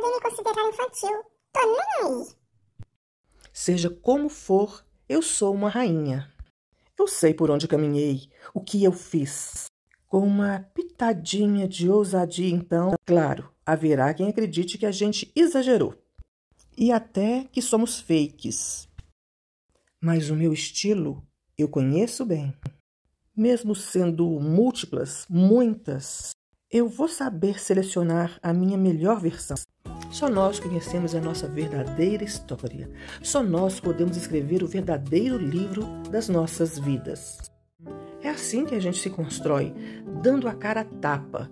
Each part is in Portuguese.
podem me considerar infantil. Tô nem aí. Seja como for, eu sou uma rainha. Eu sei por onde caminhei, o que eu fiz. Com uma pitadinha de ousadia, então, claro, haverá quem acredite que a gente exagerou. E até que somos fakes. Mas o meu estilo eu conheço bem. Mesmo sendo múltiplas, muitas, eu vou saber selecionar a minha melhor versão. Só nós conhecemos a nossa verdadeira história. Só nós podemos escrever o verdadeiro livro das nossas vidas. É assim que a gente se constrói, dando a cara a tapa,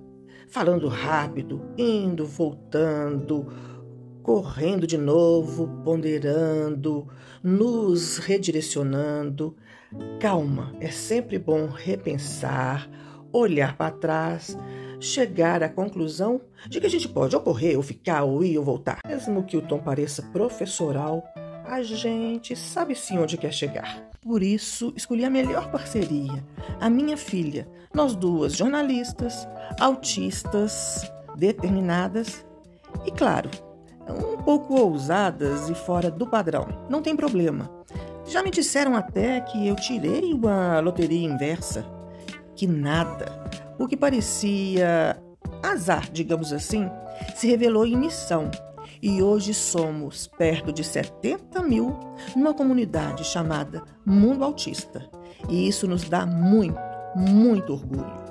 falando rápido, indo, voltando, correndo de novo, ponderando, nos redirecionando. Calma, é sempre bom repensar, olhar para trás chegar à conclusão de que a gente pode ocorrer, ou ficar, ou ir, ou voltar. Mesmo que o tom pareça professoral, a gente sabe sim onde quer chegar. Por isso, escolhi a melhor parceria, a minha filha. Nós duas, jornalistas, autistas, determinadas e, claro, um pouco ousadas e fora do padrão. Não tem problema. Já me disseram até que eu tirei uma loteria inversa. Que nada. O que parecia azar, digamos assim, se revelou em missão. E hoje somos perto de 70 mil numa comunidade chamada Mundo Autista. E isso nos dá muito, muito orgulho.